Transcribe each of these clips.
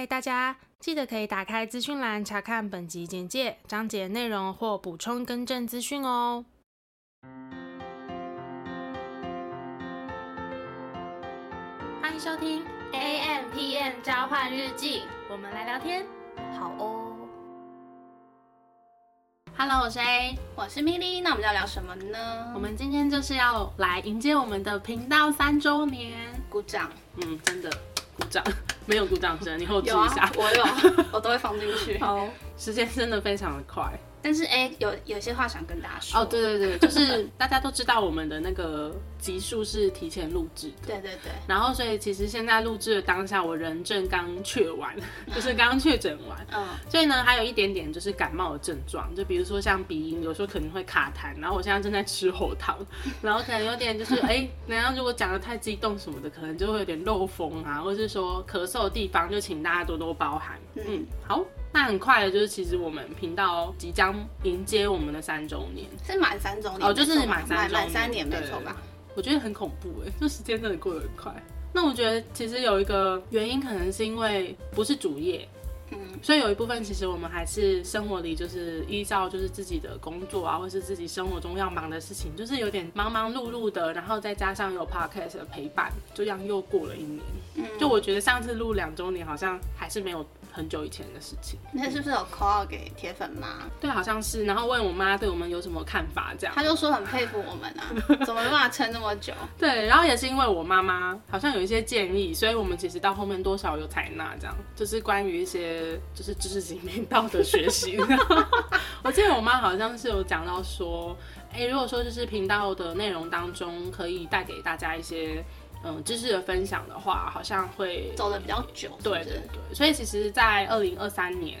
嗨，大家记得可以打开资讯栏查看本集简介、章节内容或补充更正资讯哦。欢迎收听 AMpm 交换日记，我们来聊天，好哦。Hello，我是 A，我是 Milly，那我们要聊什么呢？我们今天就是要来迎接我们的频道三周年，鼓掌。嗯，真的。鼓掌，没有鼓掌声，你后置一下。啊、我有，我都会放进去。好，时间真的非常的快。但是哎、欸，有有些话想跟大家说。哦，对对对，就是大家都知道我们的那个集数是提前录制的。对对对。然后，所以其实现在录制的当下，我人正刚确完，就是刚确诊完。嗯。所以呢，还有一点点就是感冒的症状，就比如说像鼻音，有时候可能会卡痰。然后我现在正在吃喉糖，然后可能有点就是哎，然后如果讲的太激动什么的，可能就会有点漏风啊，或者是说咳嗽的地方，就请大家多多包涵。嗯，好。那很快的，就是其实我们频道即将迎接我们的三周年，是满三周年哦，就是满三周满三年没错吧？我觉得很恐怖哎，就时间真的过得很快。那我觉得其实有一个原因，可能是因为不是主业，嗯，所以有一部分其实我们还是生活里就是依照就是自己的工作啊，或是自己生活中要忙的事情，就是有点忙忙碌碌的，然后再加上有 podcast 的陪伴，就这样又过了一年。嗯，就我觉得上次录两周年好像还是没有。很久以前的事情，那是不是有 call 给铁粉妈？对，好像是。然后问我妈对我们有什么看法，这样。她就说很佩服我们啊，怎么办法撑那么久？对，然后也是因为我妈妈好像有一些建议，所以我们其实到后面多少有采纳，这样就是关于一些就是知识型频道的学习。我记得我妈好像是有讲到说，哎、欸，如果说就是频道的内容当中可以带给大家一些。嗯，知识的分享的话，好像会走的比较久。对对对，所以其实，在二零二三年，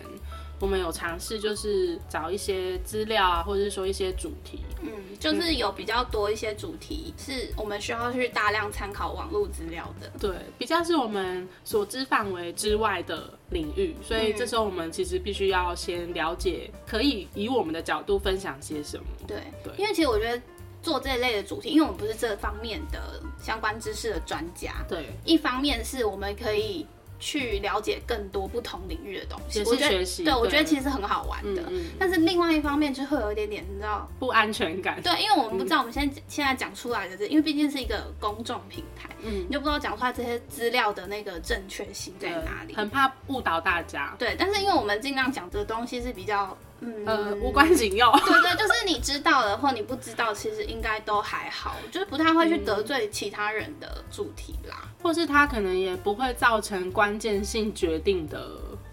我们有尝试就是找一些资料啊，或者是说一些主题。嗯，就是有比较多一些主题是我们需要去大量参考网络资料的。对，比较是我们所知范围之外的领域，所以这时候我们其实必须要先了解，可以以我们的角度分享些什么。对对，因为其实我觉得。做这一类的主题，因为我们不是这方面的相关知识的专家。对，一方面是我们可以去了解更多不同领域的东西，也是学习。对，我觉得其实很好玩的。嗯嗯。但是另外一方面就会有一点点，你知道，不安全感。对，因为我们不知道我们现在现在讲出来的这，因为毕竟是一个公众平台，嗯，你就不知道讲出来这些资料的那个正确性在哪里，很怕误导大家。对，但是因为我们尽量讲的东西是比较。嗯，呃，无关紧要。对对，就是你知道的或你不知道，其实应该都还好，就是不太会去得罪其他人的主题啦，嗯、或是他可能也不会造成关键性决定的，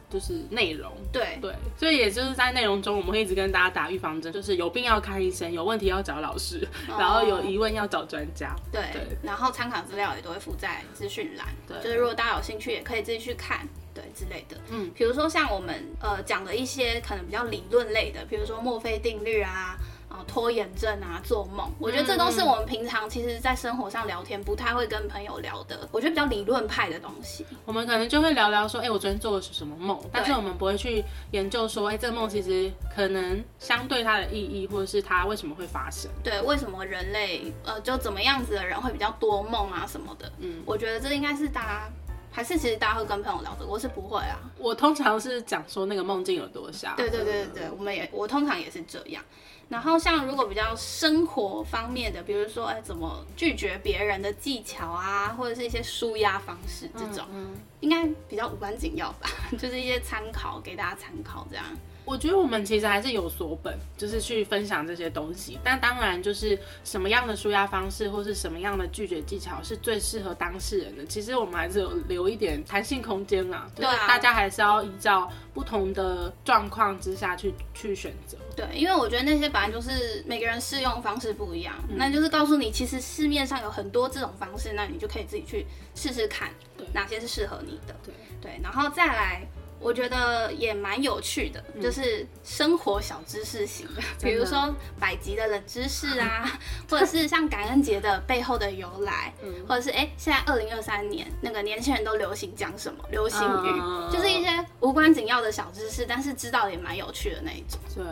就是内容。对对，所以也就是在内容中，我们会一直跟大家打预防针，就是有病要看医生，有问题要找老师，哦、然后有疑问要找专家。对，对然后参考资料也都会附在资讯栏，对，就是如果大家有兴趣，也可以自己去看。对之类的，嗯，比如说像我们呃讲的一些可能比较理论类的，比如说墨菲定律啊，啊拖延症啊，做梦，我觉得这都是我们平常其实在生活上聊天不太会跟朋友聊的，我觉得比较理论派的东西。我们可能就会聊聊说，哎、欸，我昨天做的是什么梦，但是我们不会去研究说，哎、欸，这个梦其实可能相对它的意义，或者是它为什么会发生。对，为什么人类呃就怎么样子的人会比较多梦啊什么的？嗯，我觉得这应该是大家。还是其实大家会跟朋友聊的，我是不会啊。我通常是讲说那个梦境有多瞎。对对对对，我们也我通常也是这样。然后像如果比较生活方面的，比如说哎怎么拒绝别人的技巧啊，或者是一些舒压方式这种，嗯嗯、应该比较无关紧要吧，就是一些参考给大家参考这样。我觉得我们其实还是有所本，就是去分享这些东西。但当然，就是什么样的舒压方式，或是什么样的拒绝技巧是最适合当事人的，其实我们还是有留一点弹性空间啦。对啊，大家还是要依照不同的状况之下去去选择。对，因为我觉得那些本来就是每个人适用方式不一样，嗯、那就是告诉你，其实市面上有很多这种方式，那你就可以自己去试试看，对，哪些是适合你的。对对，然后再来。我觉得也蛮有趣的，嗯、就是生活小知识型的，比如说百集的冷知识啊，或者是像感恩节的背后的由来，嗯、或者是哎、欸，现在二零二三年那个年轻人都流行讲什么流行语，嗯、就是一些无关紧要的小知识，但是知道也蛮有趣的那一种。对。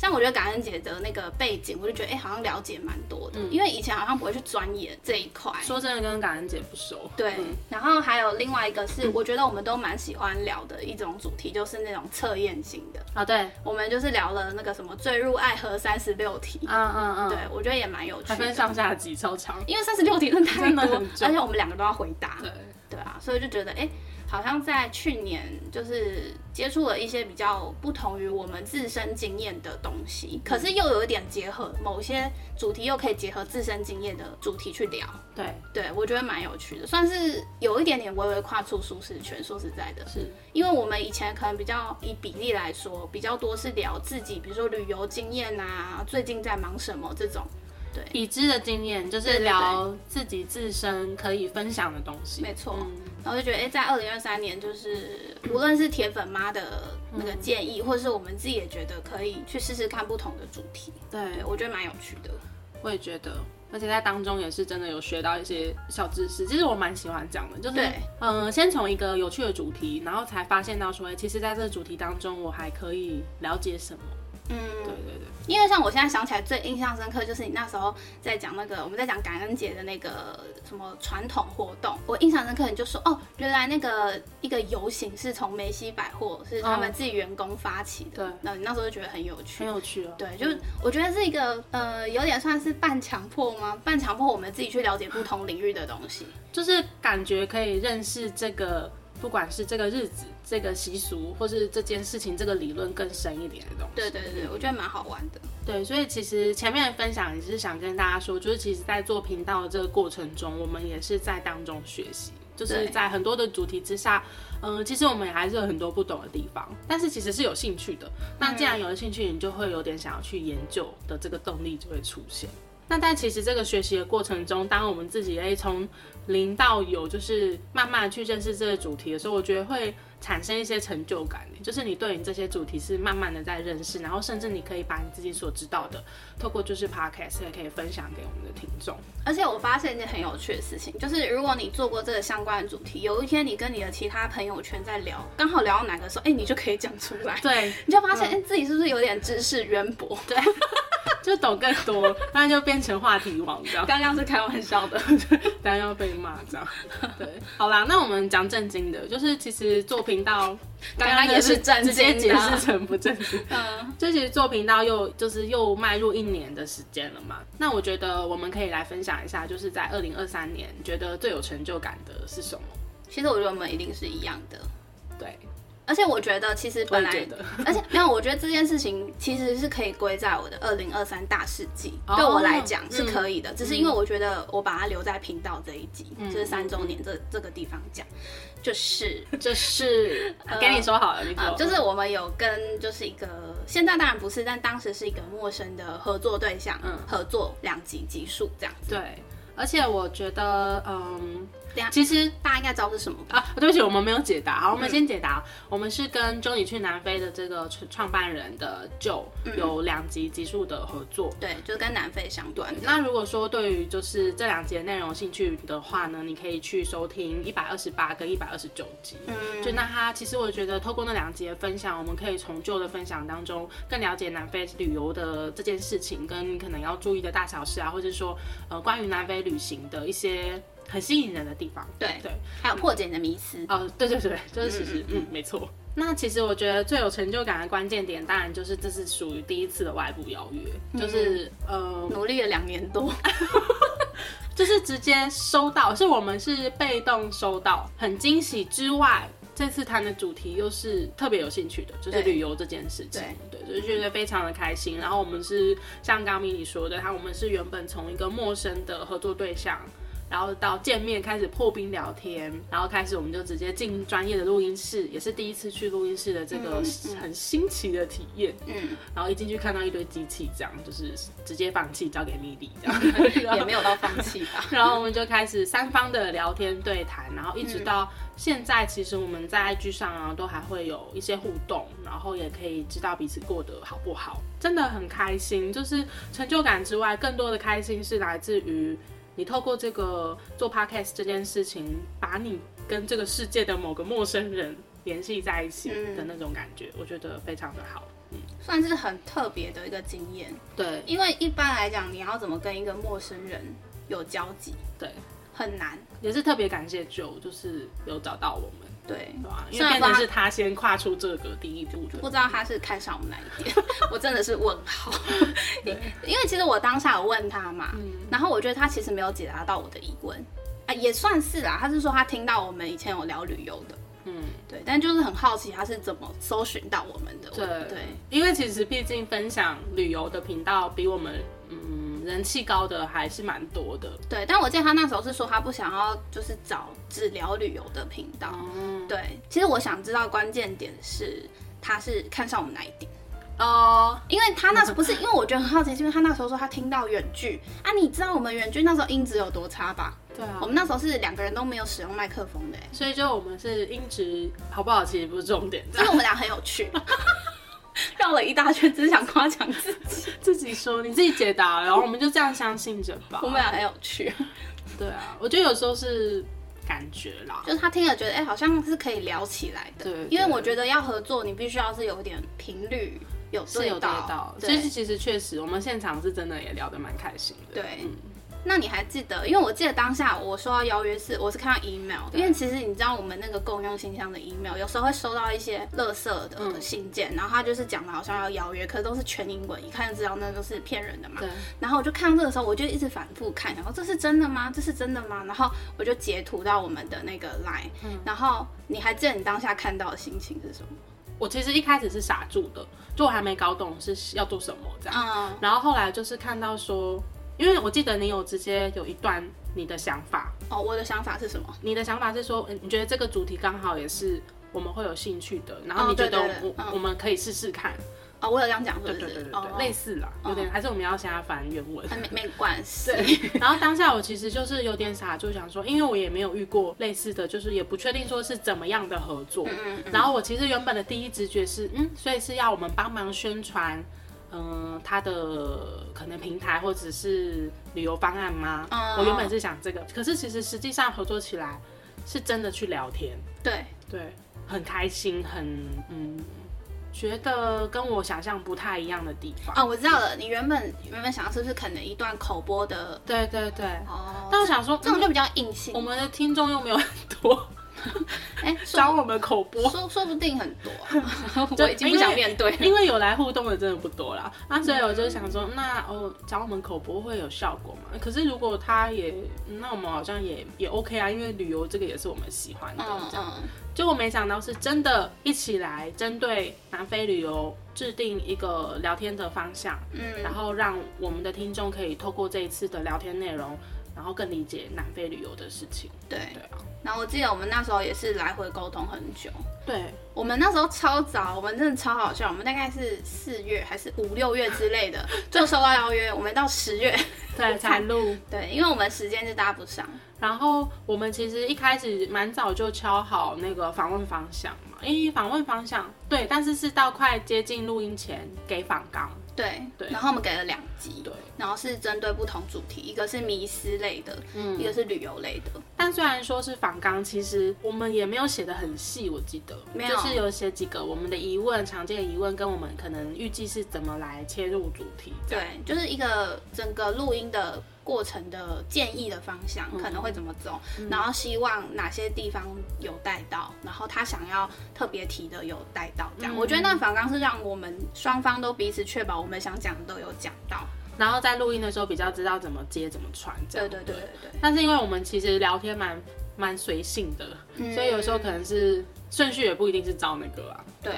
像我觉得感恩节的那个背景，我就觉得哎、欸，好像了解蛮多的，嗯、因为以前好像不会去钻研这一块。说真的，跟感恩节不熟。对，嗯、然后还有另外一个是，我觉得我们都蛮喜欢聊的一种主题，就是那种测验型的。啊，对，我们就是聊了那个什么坠入爱河三十六题。嗯嗯嗯。对，我觉得也蛮有趣的。还分上下集超长，因为三十六题真的太多，而且我们两个都要回答。对。对啊，所以就觉得哎。欸好像在去年就是接触了一些比较不同于我们自身经验的东西，可是又有一点结合某些主题，又可以结合自身经验的主题去聊。对，对我觉得蛮有趣的，算是有一点点微微跨出舒适圈。说实在的，是因为我们以前可能比较以比例来说，比较多是聊自己，比如说旅游经验啊，最近在忙什么这种。对，已知的经验就是聊自己自身可以分享的东西。没错，然后就觉得，哎，在二零二三年，就是无论是铁粉妈的那个建议，或者是我们自己也觉得可以去试试看不同的主题。对，我觉得蛮有趣的。我也觉得，而且在当中也是真的有学到一些小知识。其实我蛮喜欢讲的，就是嗯，先从一个有趣的主题，然后才发现到说，哎，其实在这个主题当中，我还可以了解什么。嗯，对对对，因为像我现在想起来最印象深刻，就是你那时候在讲那个我们在讲感恩节的那个什么传统活动，我印象深刻，你就说哦，原来那个一个游行是从梅西百货是他们自己员工发起的，对，那你那时候就觉得很有趣，很有趣哦，对，就是我觉得是一个呃有点算是半强迫吗？半强迫我们自己去了解不同领域的东西，就是感觉可以认识这个。不管是这个日子、这个习俗，或是这件事情、这个理论更深一点的东西，对对对，我觉得蛮好玩的。对，所以其实前面的分享也是想跟大家说，就是其实，在做频道的这个过程中，我们也是在当中学习，就是在很多的主题之下，嗯、呃，其实我们也还是有很多不懂的地方，但是其实是有兴趣的。那既然有了兴趣，你就会有点想要去研究的这个动力就会出现。那但其实这个学习的过程中，当我们自己诶从零到有，就是慢慢去认识这个主题的时候，我觉得会产生一些成就感。就是你对你这些主题是慢慢的在认识，然后甚至你可以把你自己所知道的，透过就是 podcast 也可以分享给我们的听众。而且我发现一件很有趣的事情，就是如果你做过这个相关的主题，有一天你跟你的其他朋友圈在聊，刚好聊到哪个时候，哎，你就可以讲出来。对，你就发现，哎、嗯，自己是不是有点知识渊博？对。就懂更多，那就变成话题王这样。刚刚是开玩笑的，当然要被骂这样。对，好啦，那我们讲正经的，就是其实做频道，刚刚也是直接解释成不正经。嗯，这其实做频道又就是又迈入一年的时间了嘛。那我觉得我们可以来分享一下，就是在二零二三年觉得最有成就感的是什么？其实我觉得我们一定是一样的。对。而且我觉得，其实本来，而且没有，我觉得这件事情其实是可以归在我的二零二三大事记。Oh, 对我来讲是可以的，嗯、只是因为我觉得我把它留在频道这一集，嗯、就是三周年这这个地方讲，就是 就是跟你说好了，你、呃，就是我们有跟就是一个现在当然不是，但当时是一个陌生的合作对象，嗯，合作两集集数这样子。对，而且我觉得，嗯。其实大家应该知道是什么啊？对不起，我们没有解答。好，我们先解答。嗯、我们是跟周你去南非的这个创办人的 Joe 有两集集数的合作。对，就是跟南非相关的。那如果说对于就是这两集的内容有兴趣的话呢，你可以去收听一百二十八跟一百二十九集。嗯，就那他其实我觉得透过那两集的分享，我们可以从 Joe 的分享当中更了解南非旅游的这件事情，跟你可能要注意的大小事啊，或者说呃关于南非旅行的一些。很吸引人的地方，对对，还有破解你的迷思哦，嗯 oh, 对对对，就是其实，嗯，嗯，没错。那其实我觉得最有成就感的关键点，当然就是这是属于第一次的外部邀约，嗯、就是呃，努力了两年多，就是直接收到，是我们是被动收到，很惊喜之外，这次谈的主题又是特别有兴趣的，就是旅游这件事情，对，对，就觉得非常的开心。然后我们是像刚米你说的，他我们是原本从一个陌生的合作对象。然后到见面开始破冰聊天，然后开始我们就直接进专业的录音室，也是第一次去录音室的这个很新奇的体验。嗯，然后一进去看到一堆机器，这样就是直接放弃交给米莉，这样 也没有到放弃吧。然后我们就开始三方的聊天对谈，然后一直到现在，其实我们在 IG 上啊都还会有一些互动，然后也可以知道彼此过得好不好，真的很开心。就是成就感之外，更多的开心是来自于。你透过这个做 podcast 这件事情，把你跟这个世界的某个陌生人联系在一起的那种感觉，嗯、我觉得非常的好。算是很特别的一个经验。对，因为一般来讲，你要怎么跟一个陌生人有交集？对，很难。也是特别感谢 Joe，就是有找到我们。对，对吧？因为变成是他先跨出这个第一步的。不知道他是看上我们哪一点，我真的是问号。对，因为其实我当下有问他嘛，嗯、然后我觉得他其实没有解答到我的疑问啊，也算是啦。他是说他听到我们以前有聊旅游的，嗯，对，但就是很好奇他是怎么搜寻到我们的。对对，因为其实毕竟分享旅游的频道比我们，嗯。人气高的还是蛮多的，对。但我记得他那时候是说他不想要就是找只聊旅游的频道，嗯，对。其实我想知道关键点是他是看上我们哪一点哦？因为他那时候 不是，因为我觉得很好奇，因为他那时候说他听到远距啊，你知道我们远距那时候音质有多差吧？对啊，我们那时候是两个人都没有使用麦克风的，所以就我们是音质好不好其实不是重点，因为我们俩很有趣。绕了一大圈，只是想夸奖自己。自己说，你自己解答，然后我们就这样相信着吧。我们俩很有趣。对啊，我觉得有时候是感觉啦，就是他听了觉得，哎、欸，好像是可以聊起来的。对，对，因为我觉得要合作，你必须要是有点频率有是有对到。所以其实确实，我们现场是真的也聊得蛮开心的。对。嗯那你还记得？因为我记得当下我收到邀约是，我是看到 email，因为其实你知道我们那个共用信箱的 email，有时候会收到一些垃圾的信件，嗯、然后他就是讲的好像要邀约，可是都是全英文，一看就知道那都是骗人的嘛。对。然后我就看到这个时候，我就一直反复看，然后这是真的吗？这是真的吗？然后我就截图到我们的那个 line，、嗯、然后你还记得你当下看到的心情是什么？我其实一开始是傻住的，就我还没搞懂是要做什么这样。嗯。然后后来就是看到说。因为我记得你有直接有一段你的想法哦，我的想法是什么？你的想法是说，你觉得这个主题刚好也是我们会有兴趣的，然后你觉得我我们可以试试看。哦，我有这样讲，对对对对，类似啦，有点还是我们要先要翻原文。没没关系。对。然后当下我其实就是有点傻，就想说，因为我也没有遇过类似的，就是也不确定说是怎么样的合作。嗯嗯。然后我其实原本的第一直觉是，嗯，所以是要我们帮忙宣传。嗯，他的可能平台或者是旅游方案吗？嗯，我原本是想这个，可是其实实际上合作起来是真的去聊天，对对，很开心，很嗯，觉得跟我想象不太一样的地方。哦，我知道了，你原本原本想要是不是可能一段口播的？对对对，哦，但我想说这种就比较硬性，我们的听众又没有很多。哎，找我们口播，说说不定很多，我已经不想面对，因为有来互动的真的不多啦。啊所以我就想说，那哦，找我们口播会有效果吗？可是如果他也，那我们好像也也 OK 啊，因为旅游这个也是我们喜欢的。这样，结果没想到是真的一起来针对南非旅游制定一个聊天的方向，嗯，然后让我们的听众可以透过这一次的聊天内容。然后更理解南非旅游的事情。对对啊，然后我记得我们那时候也是来回沟通很久。对，我们那时候超早，我们真的超好笑。我们大概是四月还是五六月之类的 就收到邀约，我们到十月对才录。对，因为我们时间是搭不上。然后我们其实一开始蛮早就敲好那个访问方向嘛，因为访问方向对，但是是到快接近录音前给访纲。对对，然后我们给了两集，对，然后是针对不同主题，一个是迷思类的，嗯，一个是旅游类的。但虽然说是访纲，其实我们也没有写的很细，我记得，没有，就是有写几个我们的疑问，常见的疑问，跟我们可能预计是怎么来切入主题。对，就是一个整个录音的过程的建议的方向可能会怎么走，嗯、然后希望哪些地方有带到，然后他想要特别提的有带到，这样。嗯、我觉得那访纲是让我们双方都彼此确保我们想讲的都有讲到，然后在录音的时候比较知道怎么接怎么传，这样。对对对对对。但是因为我们其实聊天蛮蛮随性的，嗯、所以有时候可能是顺序也不一定是照那个啊。对。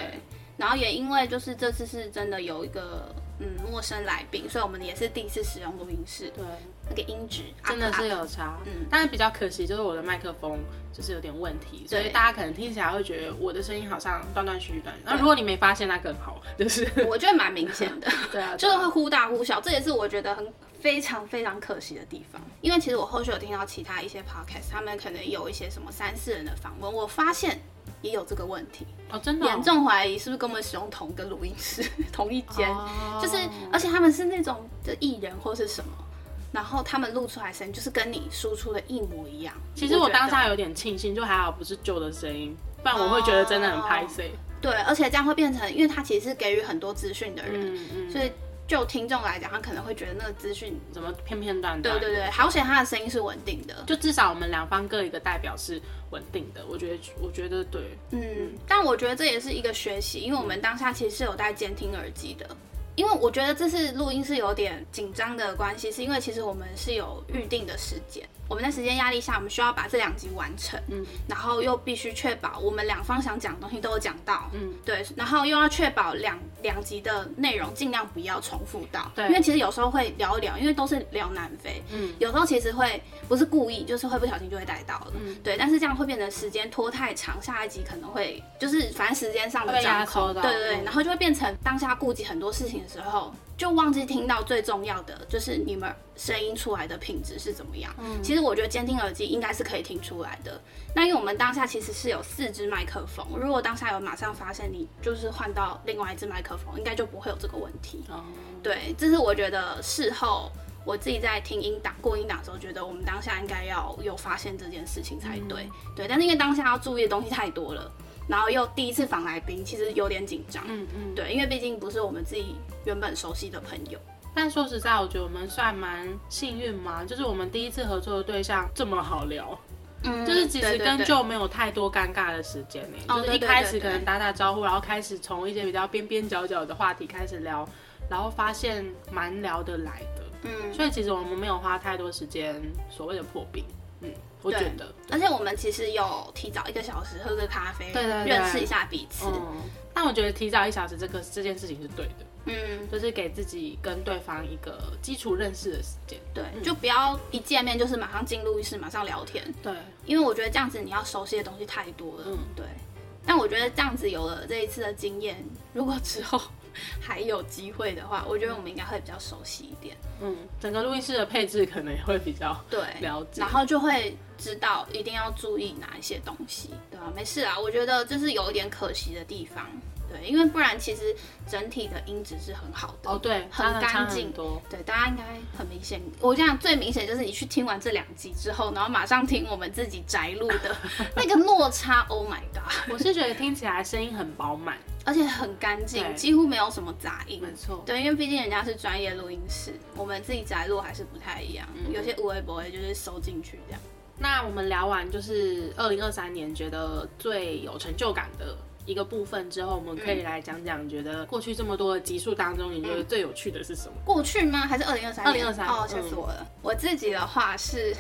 然后也因为就是这次是真的有一个嗯陌生来宾，所以我们也是第一次使用录音室。对。那个音质真的是有差，嗯，但是比较可惜就是我的麦克风就是有点问题，所以大家可能听起来会觉得我的声音好像断断续续断。那如果你没发现，那更好，就是。我觉得蛮明显的，对啊，就是会忽大忽小，这也是我觉得很非常非常可惜的地方。因为其实我后续有听到其他一些 podcast，他们可能有一些什么三四人的访问，我发现也有这个问题哦，真的严重怀疑是不是跟我们使用同一个录音室，同一间，就是而且他们是那种的艺人或是什么。然后他们录出来声音就是跟你输出的一模一样。其实我当下有点庆幸，就还好不是旧的声音，不然我会觉得真的很拍谢。对，而且这样会变成，因为他其实是给予很多资讯的人，嗯嗯，所以就听众来讲，他可能会觉得那个资讯怎么片片段段。对对对，好险他的声音是稳定的，就至少我们两方各一个代表是稳定的。我觉得，我觉得对，嗯，但我觉得这也是一个学习，因为我们当下其实是有戴监听耳机的。因为我觉得这次录音是有点紧张的关系，是因为其实我们是有预定的时间，我们在时间压力下，我们需要把这两集完成，嗯，然后又必须确保我们两方想讲的东西都有讲到，嗯，对，然后又要确保两两集的内容尽量不要重复到，对，因为其实有时候会聊一聊，因为都是聊南非，嗯，有时候其实会不是故意，就是会不小心就会带到了，嗯，对，但是这样会变得时间拖太长，下一集可能会就是反正时间上的掌控，对对对，然后就会变成当下顾及很多事情的时候，就忘记听到最重要的，就是你们声音出来的品质是怎么样。嗯，其实我觉得监听耳机应该是可以听出来的。那因为我们当下其实是有四支麦克风，如果当下有马上发现你就是换到另外一支麦克风，应该就不会有这个问题。哦，对，这是我觉得事后我自己在听音档过音档的时候，觉得我们当下应该要有发现这件事情才对。嗯，对，但是因为当下要注意的东西太多了。然后又第一次访来宾，其实有点紧张。嗯嗯，对，因为毕竟不是我们自己原本熟悉的朋友。但说实在，我觉得我们算蛮幸运嘛，就是我们第一次合作的对象这么好聊。嗯，就是其实跟就没有太多尴尬的时间呢。就是一开始可能打打招呼，然后开始从一些比较边边角角的话题开始聊，然后发现蛮聊得来的。嗯，所以其实我们没有花太多时间所谓的破冰。嗯。我觉得，而且我们其实有提早一个小时喝个咖啡，对对对，认识一下彼此。嗯，但我觉得提早一小时这个这件事情是对的，嗯，就是给自己跟对方一个基础认识的时间，对，就不要一见面就是马上进录音室马上聊天，对，因为我觉得这样子你要熟悉的东西太多了，嗯，对。但我觉得这样子有了这一次的经验，如果之后。还有机会的话，我觉得我们应该会比较熟悉一点。嗯，整个录音室的配置可能也会比较对了解，然后就会知道一定要注意哪一些东西，对吧？没事啊，我觉得这是有一点可惜的地方。对，因为不然其实整体的音质是很好的哦，对，很干净。对，大家应该很明显。我这样最明显就是你去听完这两集之后，然后马上听我们自己宅录的 那个落差。Oh my god！我是觉得听起来声音很饱满，而且很干净，几乎没有什么杂音。没错，对，因为毕竟人家是专业录音室，我们自己宅录还是不太一样。嗯、有些无微不微就是收进去这样。那我们聊完就是二零二三年觉得最有成就感的。一个部分之后，我们可以来讲讲，你觉得过去这么多的集数当中，你觉得最有趣的是什么？过去吗？还是二零二三？二零二三哦，吓死我了！嗯、我自己的话是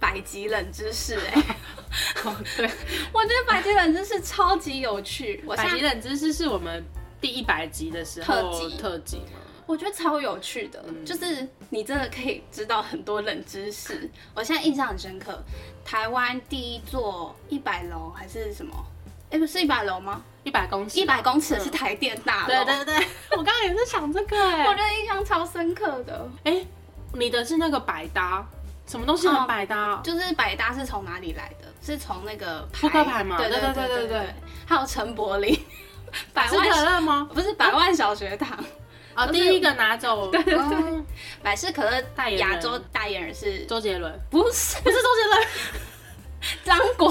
百集冷知识、欸，哎，哦，对，我觉得百集冷知识超级有趣。我百集冷知识是我们第一百集的时候特辑，特辑吗？我觉得超有趣的，嗯、就是你真的可以知道很多冷知识。我现在印象很深刻，台湾第一座一百楼还是什么？哎，不是一百楼吗？一百公尺，一百公尺是台电大楼。对对对，我刚刚也是想这个哎，我觉得印象超深刻的。哎，你的是那个百搭，什么东西很百搭？就是百搭是从哪里来的？是从那个扑克牌吗？对对对对对对。还有陈柏霖，百事可乐吗？不是百万小学堂。哦，第一个拿走。对对对，百事可乐代言亚洲代言人是周杰伦，不是不是周杰伦。张国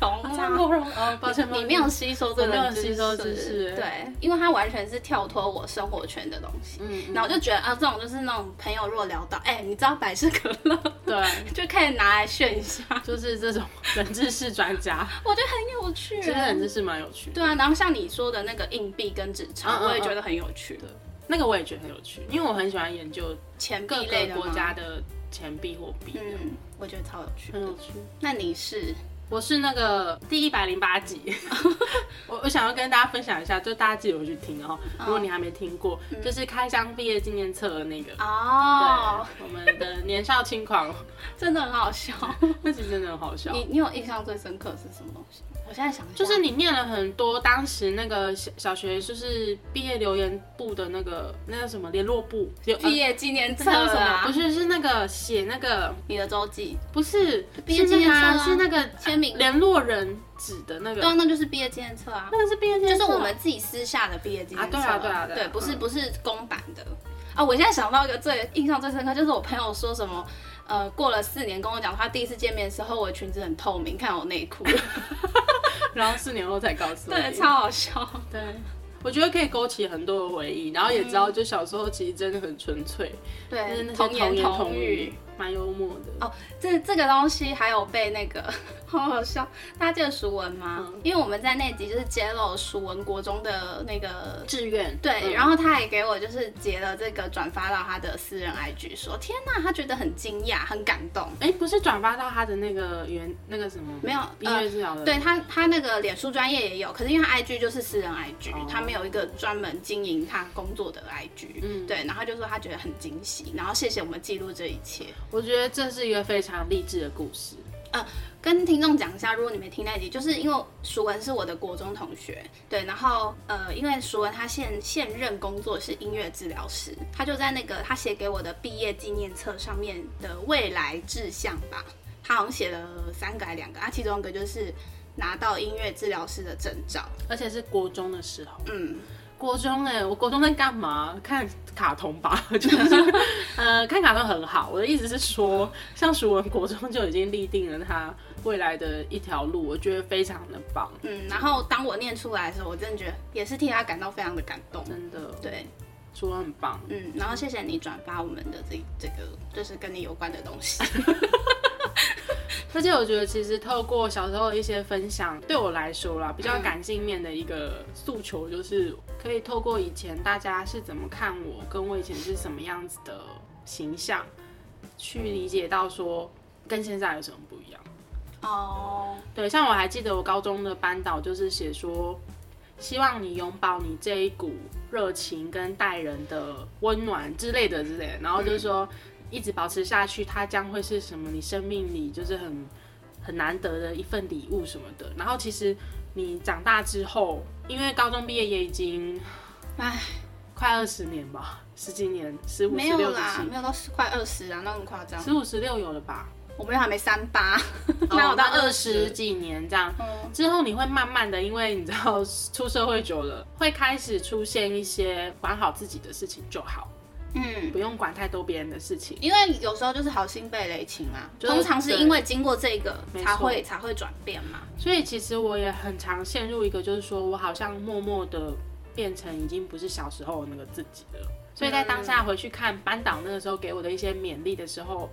荣，张国荣，哦，抱歉，你没有吸收这个吸收知识，对，因为他完全是跳脱我生活圈的东西，嗯，然后我就觉得啊，这种就是那种朋友若聊到，哎，你知道百事可乐，对，就可以拿来炫一下，就是这种冷知识专家，我觉得很有趣，其实冷知识蛮有趣，对啊，然后像你说的那个硬币跟纸钞，我也觉得很有趣。的，那个我也觉得很有趣，因为我很喜欢研究钱币类国家的。钱币货币，嗯，我觉得超有趣，很有趣。那你是？我是那个第一百零八集，我我想要跟大家分享一下，就大家记得回去听哦。如果你还没听过，就是开箱毕业纪念册的那个哦，对，我们的年少轻狂，真的很好笑，那集真的很好笑。你你有印象最深刻是什么东西？我现在想，就是你念了很多当时那个小小学就是毕业留言部的那个那个什么联络簿，毕业纪念册啊？不是，是那个写那个你的周记，不是毕业纪念册，是那个签名联络人纸的那个。对，那就是毕业纪念册啊，那个是毕业纪念册，就是我们自己私下的毕业纪念册。对啊，对啊，对，不是不是公版的啊。我现在想到一个最印象最深刻，就是我朋友说什么，呃，过了四年跟我讲，他第一次见面的时候，我的裙子很透明，看我内裤。然后四年后才告诉我。对，超好笑。对，我觉得可以勾起很多的回忆，然后也知道，就小时候其实真的很纯粹。对，就是童言童语。蛮幽默的哦，这这个东西还有被那个 好好笑，大家记得淑文吗？嗯、因为我们在那集就是揭露淑文国中的那个志愿，对，嗯、然后他也给我就是截了这个转发到他的私人 IG，说天哪，他觉得很惊讶，很感动。哎，不是转发到他的那个原那个什么没有音乐治疗的，呃、对他他那个脸书专业也有，可是因为他 IG 就是私人 IG，、哦、他没有一个专门经营他工作的 IG，嗯，对，然后他就说他觉得很惊喜，然后谢谢我们记录这一切。我觉得这是一个非常励志的故事。呃，跟听众讲一下，如果你没听那集，就是因为淑文是我的国中同学，对，然后呃，因为淑文他现现任工作是音乐治疗师，他就在那个他写给我的毕业纪念册上面的未来志向吧，他好像写了三个还两个，啊其中一个就是拿到音乐治疗师的证照，而且是国中的时候，嗯。国中哎、欸，我国中在干嘛？看卡通吧，就是呃，看卡通很好。我的意思是说，像淑文国中就已经立定了他未来的一条路，我觉得非常的棒。嗯，然后当我念出来的时候，我真的觉得也是替他感到非常的感动。真的，对，淑文很棒。嗯，然后谢谢你转发我们的这这个，就是跟你有关的东西。而且我觉得，其实透过小时候的一些分享，对我来说啦，比较感性面的一个诉求，就是可以透过以前大家是怎么看我，跟我以前是什么样子的形象，去理解到说跟现在有什么不一样。哦，对，像我还记得我高中的班导就是写说，希望你拥抱你这一股热情跟待人的温暖之类的之类的，然后就是说。一直保持下去，它将会是什么？你生命里就是很很难得的一份礼物什么的。然后其实你长大之后，因为高中毕业也已经，唉，快二十年吧，十几年，十五、没有啦，没有到十快二十啊，那么夸张？十五、十六有了吧？我们还没三八，那我到二十几年这样。嗯、之后你会慢慢的，因为你知道出社会久了，会开始出现一些管好自己的事情就好。嗯，不用管太多别人的事情，因为有时候就是好心被雷情嘛。通常是因为经过这个才会才会转变嘛。所以其实我也很常陷入一个，就是说我好像默默的变成已经不是小时候那个自己了。所以在当下回去看班导那个时候给我的一些勉励的时候，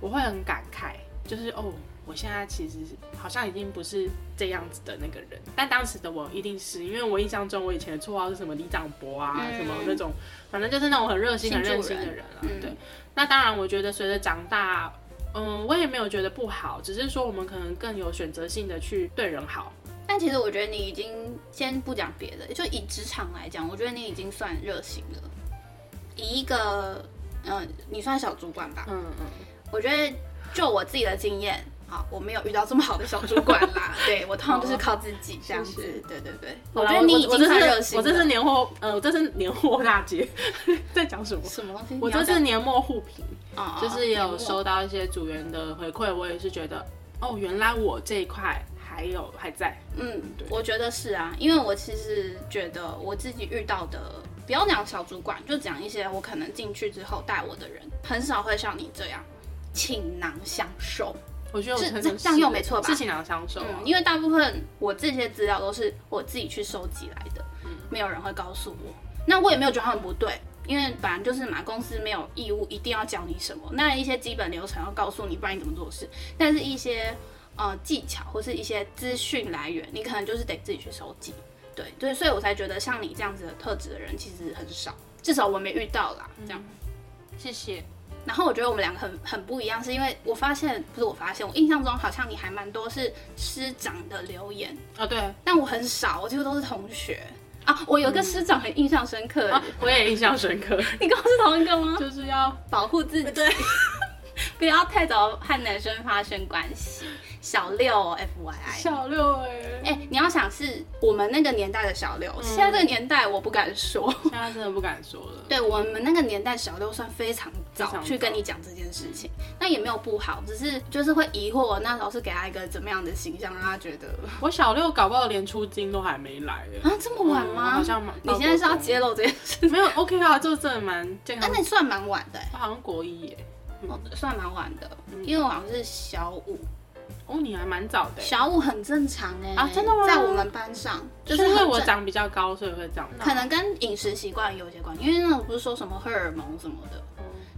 我会很感慨，就是哦。我现在其实好像已经不是这样子的那个人，但当时的我一定是，因为我印象中我以前的绰号是什么李长博啊，嗯、什么那种，反正就是那种很热心、很热心的人啊。嗯、对，那当然，我觉得随着长大，嗯，我也没有觉得不好，只是说我们可能更有选择性的去对人好。但其实我觉得你已经先不讲别的，就以职场来讲，我觉得你已经算热心了。以一个，嗯，你算小主管吧？嗯嗯，我觉得就我自己的经验。好，我没有遇到这么好的小主管啦。对，我通常都是靠自己这样子。对对对，我觉得你已经很热心。我这是年货，呃，我这是年货大姐，在讲什么？什么东西？我这是年末互评，就是也有收到一些组员的回馈，我也是觉得，哦，原来我这一块还有还在。嗯，对，我觉得是啊，因为我其实觉得我自己遇到的，不要讲小主管，就讲一些我可能进去之后带我的人，很少会像你这样倾囊相授。我觉得我是这样用没错吧？是倾囊相授，嗯，因为大部分我这些资料都是我自己去收集来的，嗯，没有人会告诉我。那我也没有觉得他们不对，因为本来就是嘛，公司没有义务一定要教你什么，那一些基本流程要告诉你，不然你怎么做事？但是一些呃技巧或是一些资讯来源，你可能就是得自己去收集。对对，所以我才觉得像你这样子的特质的人其实很少，至少我没遇到啦。这样，嗯，谢谢。然后我觉得我们两个很很不一样，是因为我发现不是我发现，我印象中好像你还蛮多是师长的留言啊，对，但我很少，我几乎都是同学啊。我有一个师长很印象深刻，啊，我也印象深刻。你跟我是同一个吗？就是要保护自己，对，不要太早和男生发生关系。小六，F Y I，小六哎、欸，哎、欸，你要想是我们那个年代的小六，嗯、现在这个年代我不敢说，现在真的不敢说了。对，我们那个年代小六算非常早去跟你讲这件事情，那也没有不好，只是就是会疑惑我那时候是给他一个怎么样的形象，让他觉得 我小六搞不好连出金都还没来啊，这么晚吗？嗯、好像你现在是要揭露这件事？没有，OK 啊，就真的蛮健康，那你算蛮晚的、欸，好像国一耶，嗯、算蛮晚的，因为我好像是小五。哦，你还蛮早的。小五很正常哎。啊，真的吗？在我们班上，就是因为我长比较高，所以会这样。可能跟饮食习惯有些关系，因为那种不是说什么荷尔蒙什么的，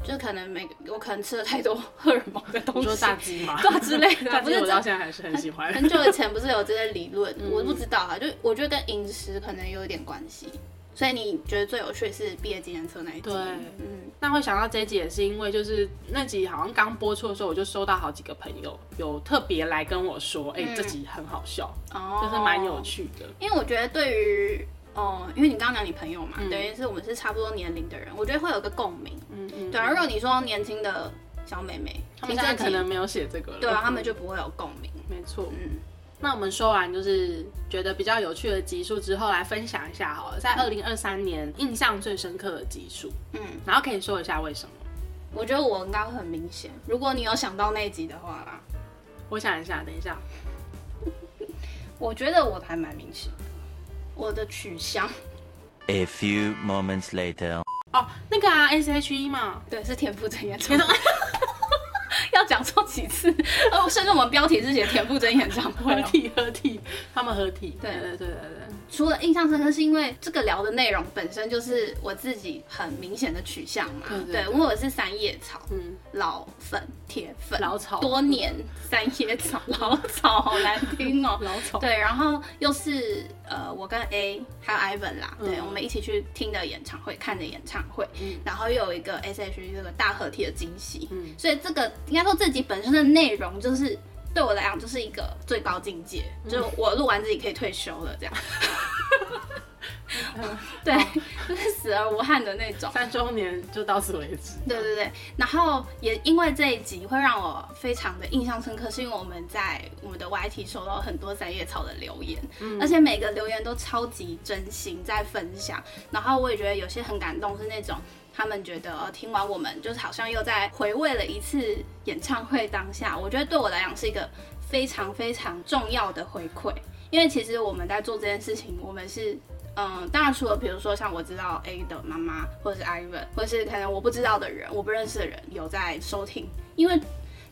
就可能每个我可能吃了太多荷尔蒙的东西，说炸鸡嘛，对之类的。不是，我到现在还是很喜欢。很久以前不是有这些理论，我不知道啊，就我觉得跟饮食可能有一点关系。所以你觉得最有趣的是毕业纪念册那一集？对，嗯，那会想到这一集也是因为就是那集好像刚播出的时候，我就收到好几个朋友有特别来跟我说，哎、嗯欸，这集很好笑，哦，就是蛮有趣的。因为我觉得对于，哦、呃，因为你刚刚讲你朋友嘛，等于、嗯、是我们是差不多年龄的人，我觉得会有个共鸣，嗯嗯。对，啊如果你说年轻的小妹妹，他们现在可能没有写这个了，对啊，他们就不会有共鸣，没错，嗯。那我们说完就是觉得比较有趣的集数之后，来分享一下好了，在二零二三年印象最深刻的集数，嗯，然后可以说一下为什么？我觉得我应该会很明显，如果你有想到那集的话啦，我想一下，等一下，我觉得我还蛮明显，我的取向。A few moments later，哦，那个啊，S H E 嘛，对，是田馥甄演。要讲错几次？哦，甚至我们标题是写田馥甄演唱会，合体合体，他们合体。对。对对对对。除了印象深刻，是因为这个聊的内容本身就是我自己很明显的取向嘛。对，因为我是三叶草，嗯，老粉、铁粉，老草，多年三叶草，老草好难听哦，老草。对，然后又是呃，我跟 A 还有 Ivan 啦，对，我们一起去听的演唱会，看的演唱会，嗯，然后又有一个 S.H.E 这个大合体的惊喜，嗯，所以这个应该说自己本身的内容就是。对我来讲，就是一个最高境界，嗯、就我录完自己可以退休了，这样。嗯、对，就是死而无憾的那种。三周年就到此为止。对对对，然后也因为这一集会让我非常的印象深刻，是因为我们在我们的 YT 收到很多三叶草的留言，嗯、而且每个留言都超级真心在分享，然后我也觉得有些很感动，是那种。他们觉得听完我们，就是好像又在回味了一次演唱会当下。我觉得对我来讲是一个非常非常重要的回馈，因为其实我们在做这件事情，我们是嗯，当然除了比如说像我知道 A 的妈妈，或者是 Ivan，或者是可能我不知道的人，我不认识的人有在收听，因为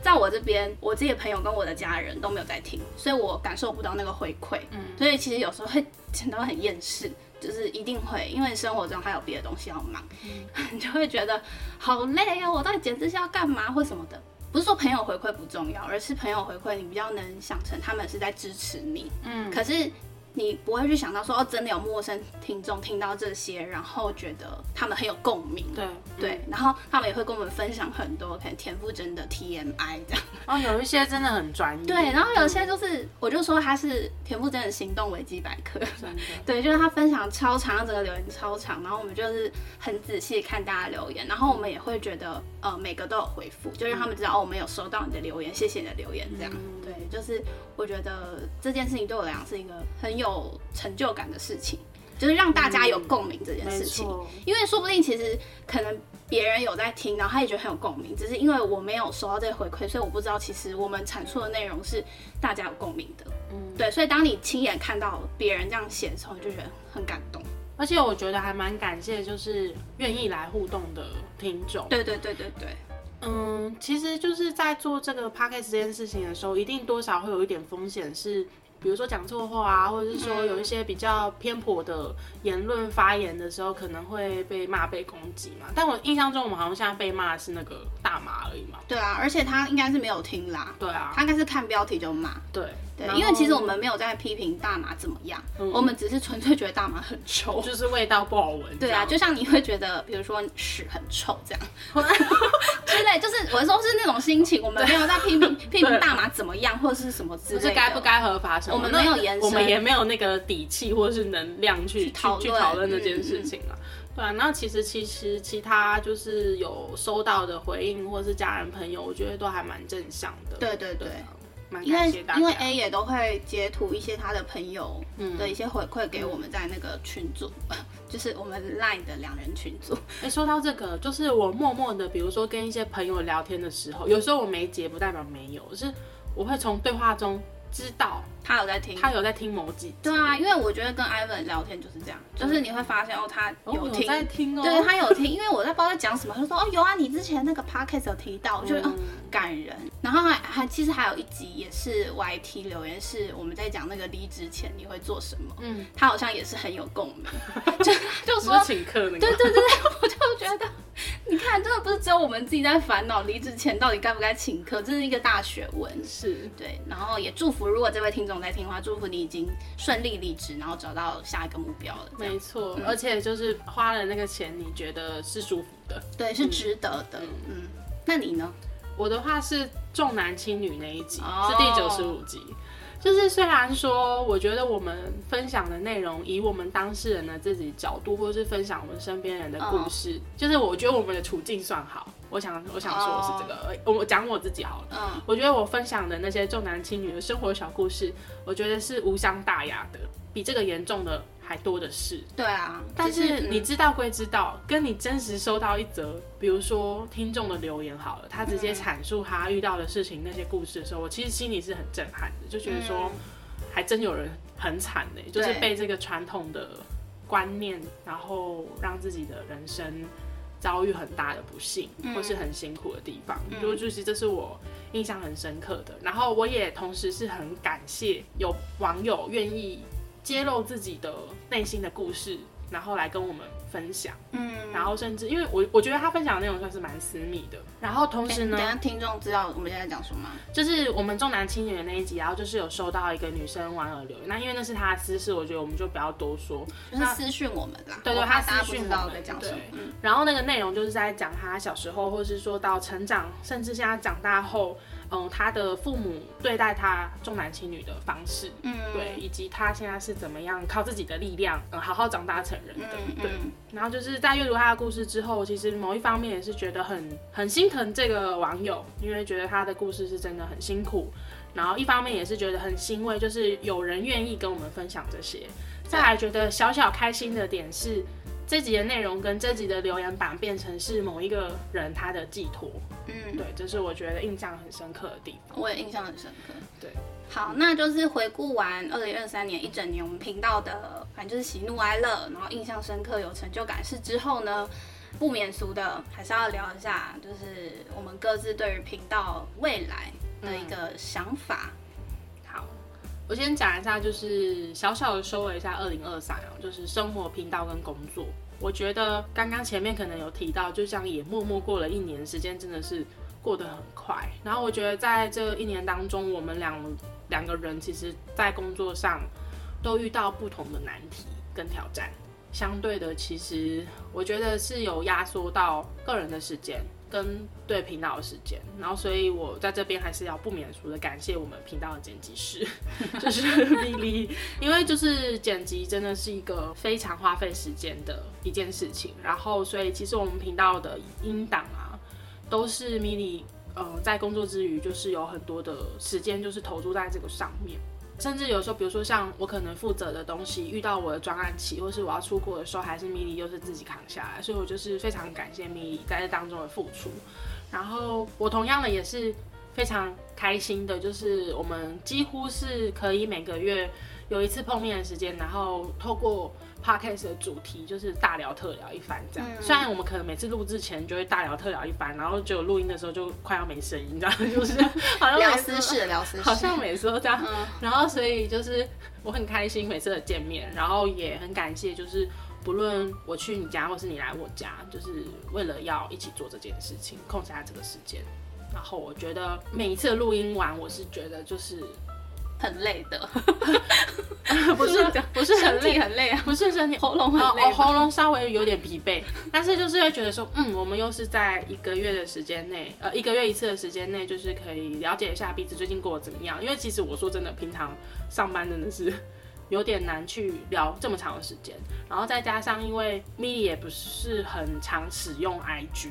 在我这边，我自己的朋友跟我的家人都没有在听，所以我感受不到那个回馈。嗯，所以其实有时候会 感到很厌世。就是一定会，因为生活中还有别的东西要忙，嗯、你就会觉得好累哦。我到底剪这些要干嘛或什么的？不是说朋友回馈不重要，而是朋友回馈你比较能想成他们是在支持你。嗯，可是。你不会去想到说哦，真的有陌生听众听到这些，然后觉得他们很有共鸣。对对，然后他们也会跟我们分享很多可能田馥甄的 TMI 这样。哦，有一些真的很专业。对，然后有些就是，嗯、我就说他是田馥甄的行动维基百科。对，就是他分享超长，整个留言超长，然后我们就是很仔细看大家留言，然后我们也会觉得呃每个都有回复，就让他们知道哦，我们有收到你的留言，谢谢你的留言这样。嗯、对，就是我觉得这件事情对我来讲是一个很有。有成就感的事情，就是让大家有共鸣这件事情。嗯、因为说不定其实可能别人有在听，然后他也觉得很有共鸣，只是因为我没有收到这个回馈，所以我不知道其实我们阐述的内容是大家有共鸣的。嗯，对，所以当你亲眼看到别人这样写的时候，你就觉得很感动。而且我觉得还蛮感谢，就是愿意来互动的听众。对对对对对。嗯，其实就是在做这个 podcast 这件事情的时候，一定多少会有一点风险是。比如说讲错话啊，或者是说有一些比较偏颇的言论发言的时候，可能会被骂、被攻击嘛。但我印象中，我们好像现在被骂的是那个大麻而已嘛。对啊，而且他应该是没有听啦。对啊，他应该是看标题就骂。对。对，因为其实我们没有在批评大麻怎么样，嗯、我们只是纯粹觉得大麻很臭，就是味道不好闻。对啊，就像你会觉得，比如说屎很臭这样 之类，就是我说是那种心情，我们没有在批评批评大麻怎么样，或者是什么之类的，是该不该合法什么，我们没有延伸，我们也没有那个底气或者是能量去去讨论这件事情啊。对啊，那其实其实其他就是有收到的回应，或者是家人朋友，我觉得都还蛮正向的。对对对。因为因为 A 也都会截图一些他的朋友的一些回馈给我们在那个群组，嗯、就是我们 Line 的两人群组。哎，说到这个，就是我默默的，比如说跟一些朋友聊天的时候，有时候我没截不代表没有，是我会从对话中知道。他有在听，他有在听某几集。对啊，因为我觉得跟 Ivan 聊天就是这样，就是你会发现哦，他有听，有在听哦，对他有听，因为我在不知道在讲什么，他说哦有啊，你之前那个 podcast 有提到，我觉得哦感人。然后还还其实还有一集也是 YT 留言，是我们在讲那个离职前你会做什么，嗯，他好像也是很有共鸣，就就说请客那个，对对对，我就觉得。你看，真的不是只有我们自己在烦恼离职前到底该不该请客，这是一个大学问。是对，然后也祝福，如果这位听众在听的话，祝福你已经顺利离职，然后找到下一个目标了。没错，嗯、而且就是花了那个钱，你觉得是舒服的，对，是值得的。嗯，嗯，那你呢？我的话是重男轻女那一集，哦、是第九十五集。就是虽然说，我觉得我们分享的内容以我们当事人的自己角度，或者是分享我们身边人的故事，uh. 就是我觉得我们的处境算好。我想，我想说的是这个，我讲我自己好了。嗯，我觉得我分享的那些重男轻女的生活小故事，我觉得是无伤大雅的，比这个严重的还多的是。对啊，但是你知道归知道，跟你真实收到一则，比如说听众的留言好了，他直接阐述他遇到的事情那些故事的时候，我其实心里是很震撼的，就觉得说，还真有人很惨呢，就是被这个传统的观念，然后让自己的人生。遭遇很大的不幸，或是很辛苦的地方，就、是这是我印象很深刻的。然后我也同时是很感谢有网友愿意揭露自己的内心的故事，然后来跟我们分享。嗯，然后甚至因为我我觉得他分享的内容算是蛮私密的。然后同时呢，等下听众知道我们现在讲什么吗？就是我们重男轻女的那一集，然后就是有收到一个女生网友留言，那因为那是她的私事，我觉得我们就不要多说，就是私讯我们啦。对对，他私讯我们在讲什么。嗯，然后那个内容就是在讲他小时候，或是说到成长，甚至现在长大后。嗯，他的父母对待他重男轻女的方式，嗯，对，以及他现在是怎么样靠自己的力量，嗯，好好长大成人的，嗯、对。然后就是在阅读他的故事之后，其实某一方面也是觉得很很心疼这个网友，因为觉得他的故事是真的很辛苦。然后一方面也是觉得很欣慰，就是有人愿意跟我们分享这些。再来觉得小小开心的点是。这集的内容跟这集的留言板变成是某一个人他的寄托，嗯，对，这是我觉得印象很深刻的地方。我也印象很深刻。对，好，那就是回顾完二零二三年一整年我们频道的，反正就是喜怒哀乐，然后印象深刻、有成就感是之后呢，不免俗的还是要聊一下，就是我们各自对于频道未来的一个想法。我先讲一下，就是小小的收了一下二零二三哦，就是生活频道跟工作。我觉得刚刚前面可能有提到，就像也默默过了一年，时间真的是过得很快。然后我觉得在这一年当中，我们两两个人其实，在工作上都遇到不同的难题跟挑战。相对的，其实我觉得是有压缩到个人的时间。跟对频道的时间，然后所以我在这边还是要不免俗的感谢我们频道的剪辑师，就是米莉，因为就是剪辑真的是一个非常花费时间的一件事情，然后所以其实我们频道的音档啊，都是米莉呃在工作之余，就是有很多的时间就是投注在这个上面。甚至有时候，比如说像我可能负责的东西，遇到我的专案期，或是我要出国的时候，还是米莉又是自己扛下来，所以我就是非常感谢米莉在这当中的付出。然后我同样的也是非常开心的，就是我们几乎是可以每个月有一次碰面的时间，然后透过。Podcast 的主题就是大聊特聊一番，这样。嗯、虽然我们可能每次录制前就会大聊特聊一番，然后就录音的时候就快要没声音，你知道吗？就是好像聊私事，聊私事，好像每次都这样。嗯、然后所以就是我很开心每次的见面，然后也很感谢，就是不论我去你家或是你来我家，就是为了要一起做这件事情，空下这个时间。然后我觉得每一次的录音完，我是觉得就是。很累的，不是不是很累很累啊，不是身体喉咙很累，喉咙稍微有点疲惫，但是就是会觉得说，嗯，我们又是在一个月的时间内，呃，一个月一次的时间内，就是可以了解一下彼此最近过得怎么样。因为其实我说真的，平常上班真的是有点难去聊这么长的时间，然后再加上因为 Milly 也不是很常使用 IG。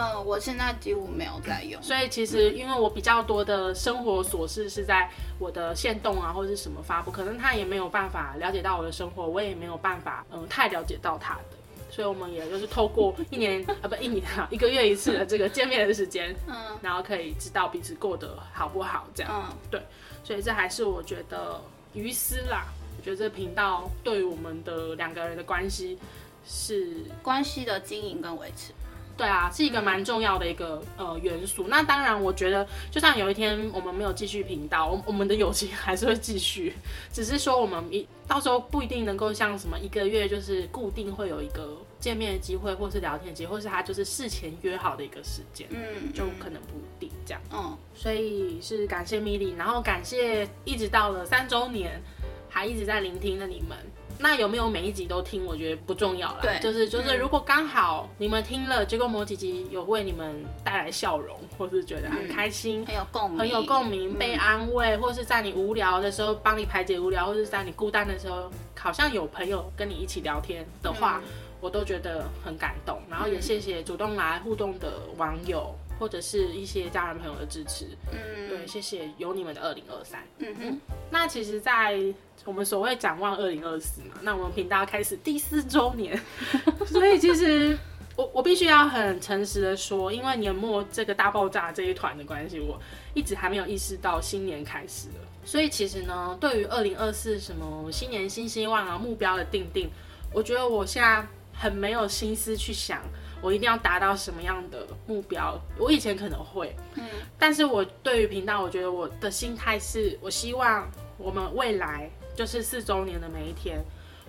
嗯，我现在几乎没有在用，所以其实因为我比较多的生活琐事是在我的线动啊，或者是什么发布，可能他也没有办法了解到我的生活，我也没有办法嗯太了解到他的，所以我们也就是透过 一年啊不一年啊一个月一次的这个见面的时间，嗯，然后可以知道彼此过得好不好这样，嗯，对，所以这还是我觉得于私啦，我觉得这个频道对于我们的两个人的关系是关系的经营跟维持。对啊，是一个蛮重要的一个呃元素。那当然，我觉得就算有一天我们没有继续频道，我我们的友情还是会继续，只是说我们一到时候不一定能够像什么一个月就是固定会有一个见面的机会，或是聊天机会，或是他就是事前约好的一个时间，嗯，就可能不一定这样。嗯，所以是感谢米莉，然后感谢一直到了三周年还一直在聆听的你们。那有没有每一集都听？我觉得不重要了。对，就是就是，如果刚好你们听了，结果某几集有为你们带来笑容，或是觉得很开心，嗯、很有共鸣，很有共鸣，被安慰，嗯、或是在你无聊的时候帮你排解无聊，或是在你孤单的时候，好像有朋友跟你一起聊天的话，嗯、我都觉得很感动。然后也谢谢主动来互动的网友。或者是一些家人朋友的支持，嗯，对，谢谢有你们的二零二三，嗯哼。那其实，在我们所谓展望二零二四嘛，那我们频道开始第四周年，所以其实我我必须要很诚实的说，因为年末这个大爆炸这一团的关系，我一直还没有意识到新年开始了。所以其实呢，对于二零二四什么新年新希望啊目标的定定，我觉得我现在很没有心思去想。我一定要达到什么样的目标？我以前可能会，嗯，但是我对于频道，我觉得我的心态是，我希望我们未来就是四周年的每一天。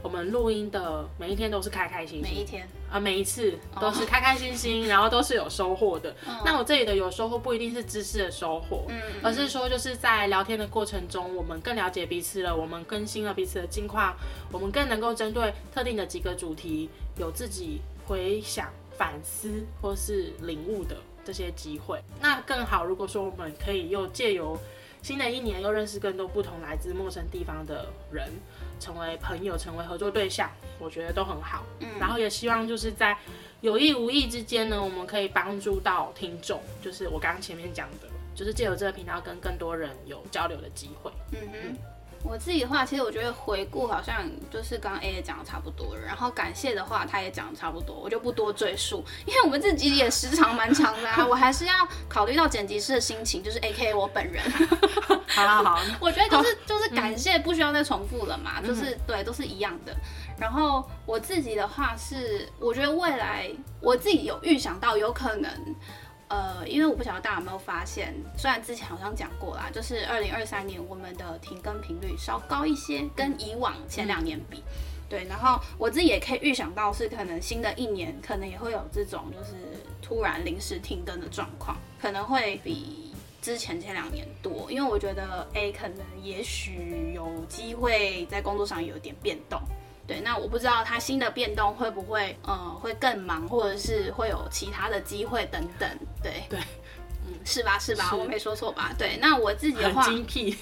我们录音的每一天都是开开心心，每一天啊，每一次都是开开心心，然后都是有收获的。那我这里的有收获不一定是知识的收获，而是说就是在聊天的过程中，我们更了解彼此了，我们更新了彼此的近况，我们更能够针对特定的几个主题有自己回想、反思或是领悟的这些机会。那更好，如果说我们可以又借由新的一年又认识更多不同来自陌生地方的人。成为朋友，成为合作对象，我觉得都很好。嗯，然后也希望就是在有意无意之间呢，我们可以帮助到听众，就是我刚刚前面讲的，就是借由这个频道跟更多人有交流的机会。嗯哼。嗯我自己的话，其实我觉得回顾好像就是刚刚 A 也讲的差不多了，然后感谢的话他也讲的差不多，我就不多赘述，因为我们自己也时长蛮长的啊，我还是要考虑到剪辑师的心情，就是 AKA 我本人。好好好，我觉得就是 就是感谢不需要再重复了嘛，就是对，都是一样的。然后我自己的话是，我觉得未来我自己有预想到有可能。呃，因为我不晓得大家有没有发现，虽然之前好像讲过啦，就是二零二三年我们的停更频率稍高一些，跟以往前两年比，对。然后我自己也可以预想到，是可能新的一年可能也会有这种就是突然临时停更的状况，可能会比之前前两年多。因为我觉得 A 可能也许有机会在工作上有点变动。对，那我不知道他新的变动会不会，呃，会更忙，或者是会有其他的机会等等。对对，嗯，是吧？是吧？是我没说错吧？对，那我自己的话，精辟。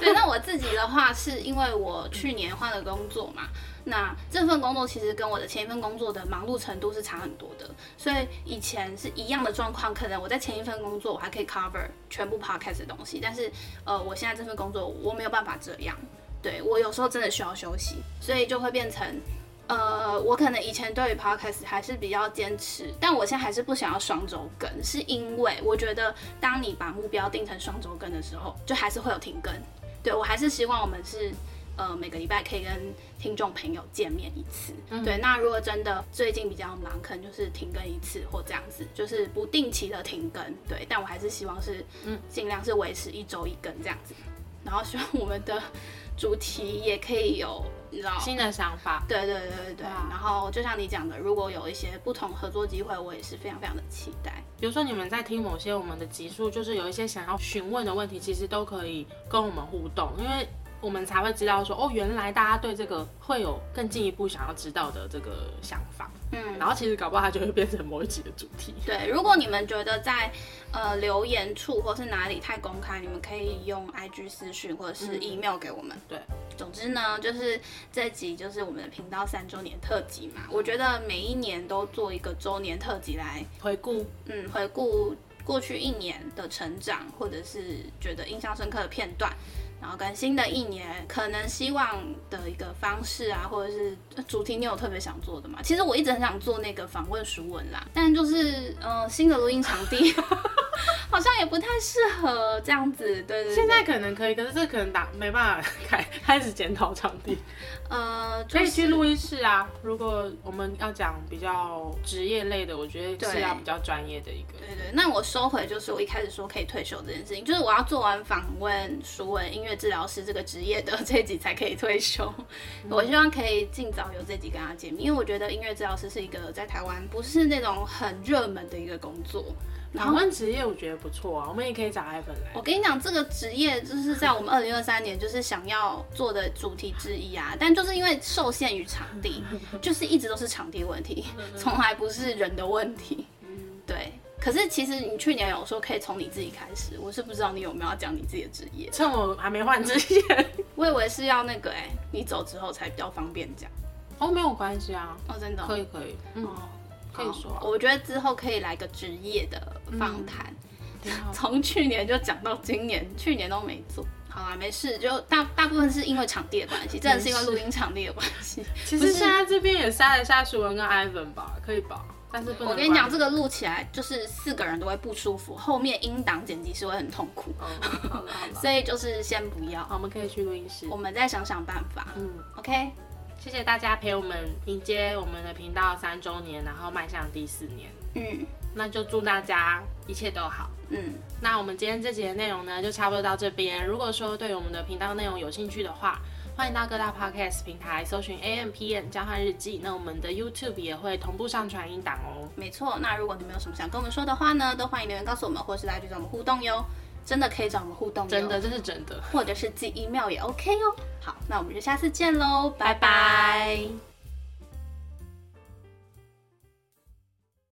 对，那我自己的话，是因为我去年换了工作嘛，那这份工作其实跟我的前一份工作的忙碌程度是差很多的，所以以前是一样的状况，可能我在前一份工作我还可以 cover 全部 podcast 的东西，但是呃，我现在这份工作我没有办法这样。对，我有时候真的需要休息，所以就会变成，呃，我可能以前对于 podcast 还是比较坚持，但我现在还是不想要双周更，是因为我觉得当你把目标定成双周更的时候，就还是会有停更。对，我还是希望我们是，呃，每个礼拜可以跟听众朋友见面一次。嗯、对，那如果真的最近比较忙，可能就是停更一次或这样子，就是不定期的停更。对，但我还是希望是，嗯，尽量是维持一周一更这样子，然后希望我们的。主题也可以有，你知道新的想法，对对对对对。啊、然后就像你讲的，如果有一些不同合作机会，我也是非常非常的期待。比如说你们在听某些我们的集数，就是有一些想要询问的问题，其实都可以跟我们互动，因为我们才会知道说，哦，原来大家对这个会有更进一步想要知道的这个想法。嗯，然后其实搞不好它就会变成某一集的主题。对，如果你们觉得在呃留言处或是哪里太公开，你们可以用 IG 私讯或者是 email 给我们。嗯、对，总之呢，就是这集就是我们的频道三周年特辑嘛。我觉得每一年都做一个周年特辑来回顾，嗯，回顾过去一年的成长，或者是觉得印象深刻的片段。然后跟新的一年可能希望的一个方式啊，或者是主题，你有特别想做的吗？其实我一直很想做那个访问熟文啦，但就是呃新的录音场地 好像也不太适合这样子。对对对，现在可能可以，可是这可能打没办法开开始检讨场地。呃，就是、可以去录音室啊。如果我们要讲比较职业类的，我觉得是要比较专业的一个。对，对对，那我收回就是我一开始说可以退休这件事情，就是我要做完访问熟文音乐治疗师这个职业的这一集才可以退休。嗯、我希望可以尽早有这集跟他见面，因为我觉得音乐治疗师是一个在台湾不是那种很热门的一个工作。访问职业我觉得不错啊，我们也可以找 Ivan 来。我跟你讲，这个职业就是在我们二零二三年就是想要做的主题之一啊，但就是因为受限于场地，就是一直都是场地问题，从来不是人的问题。对。可是其实你去年有说可以从你自己开始，我是不知道你有没有要讲你自己的职业。趁我还没换之前，我以为是要那个哎、欸，你走之后才比较方便讲。哦，没有关系啊。哦，真的。可以可以。嗯。可以说，我觉得之后可以来个职业的访谈，从、嗯、去年就讲到今年，去年都没做。好啊，没事，就大大部分是因为场地的关系，真的是因为录音场地的关系。其实现在这边也塞了下书文跟 Ivan 吧，可以吧？但是我跟你讲，这个录起来就是四个人都会不舒服，后面音档剪辑是会很痛苦。所以就是先不要。我们可以去录音室，我们再想想办法。嗯，OK。谢谢大家陪我们迎接我们的频道三周年，然后迈向第四年。嗯，那就祝大家一切都好。嗯，那我们今天这集的内容呢，就差不多到这边。如果说对我们的频道内容有兴趣的话，欢迎到各大 Podcast 平台搜寻 A M P N 交换日记。那我们的 YouTube 也会同步上传音档哦。没错，那如果你们有什么想跟我们说的话呢，都欢迎留言告诉我们，或是来去找我们互动哟。真的可以找我们互动，真的，这是真的，或者是寄 email 也 OK 哦。好，那我们就下次见喽，拜拜。